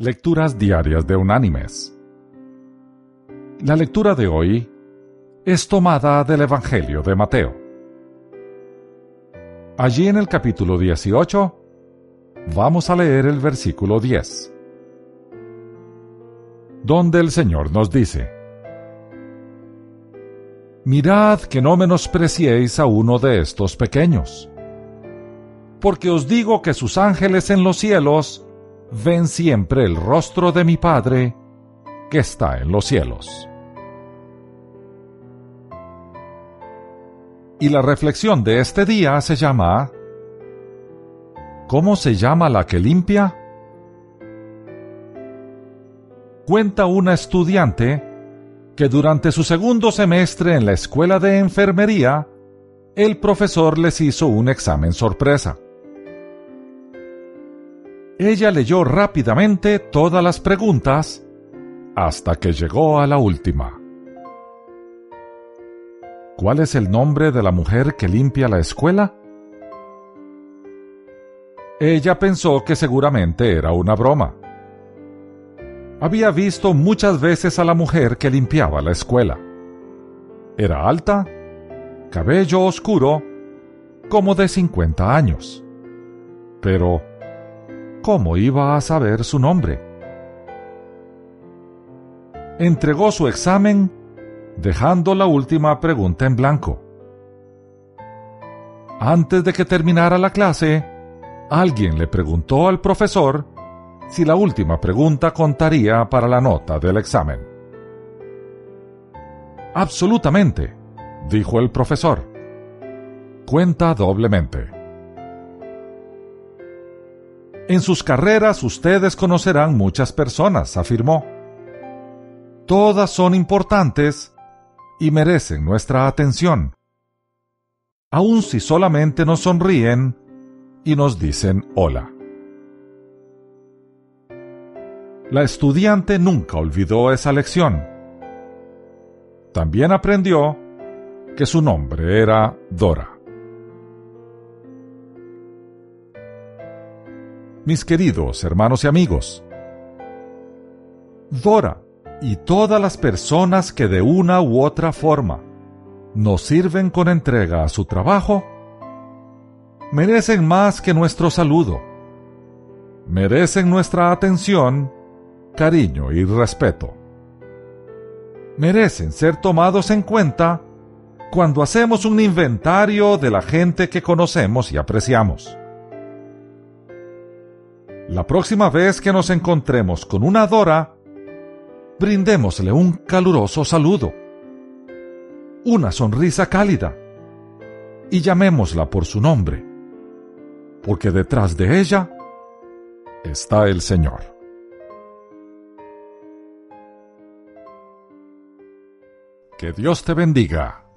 Lecturas Diarias de Unánimes. La lectura de hoy es tomada del Evangelio de Mateo. Allí en el capítulo 18 vamos a leer el versículo 10, donde el Señor nos dice, Mirad que no menospreciéis a uno de estos pequeños, porque os digo que sus ángeles en los cielos ven siempre el rostro de mi Padre que está en los cielos. Y la reflexión de este día se llama ¿Cómo se llama la que limpia? Cuenta una estudiante que durante su segundo semestre en la escuela de enfermería, el profesor les hizo un examen sorpresa. Ella leyó rápidamente todas las preguntas hasta que llegó a la última. ¿Cuál es el nombre de la mujer que limpia la escuela? Ella pensó que seguramente era una broma. Había visto muchas veces a la mujer que limpiaba la escuela. Era alta, cabello oscuro, como de 50 años. Pero ¿cómo iba a saber su nombre? Entregó su examen dejando la última pregunta en blanco. Antes de que terminara la clase, alguien le preguntó al profesor si la última pregunta contaría para la nota del examen. Absolutamente, dijo el profesor. Cuenta doblemente. En sus carreras ustedes conocerán muchas personas, afirmó. Todas son importantes y merecen nuestra atención, aun si solamente nos sonríen y nos dicen hola. La estudiante nunca olvidó esa lección. También aprendió que su nombre era Dora. Mis queridos hermanos y amigos. Dora y todas las personas que de una u otra forma nos sirven con entrega a su trabajo, merecen más que nuestro saludo. Merecen nuestra atención, cariño y respeto. Merecen ser tomados en cuenta cuando hacemos un inventario de la gente que conocemos y apreciamos. La próxima vez que nos encontremos con una Dora, brindémosle un caluroso saludo, una sonrisa cálida y llamémosla por su nombre, porque detrás de ella está el Señor. Que Dios te bendiga.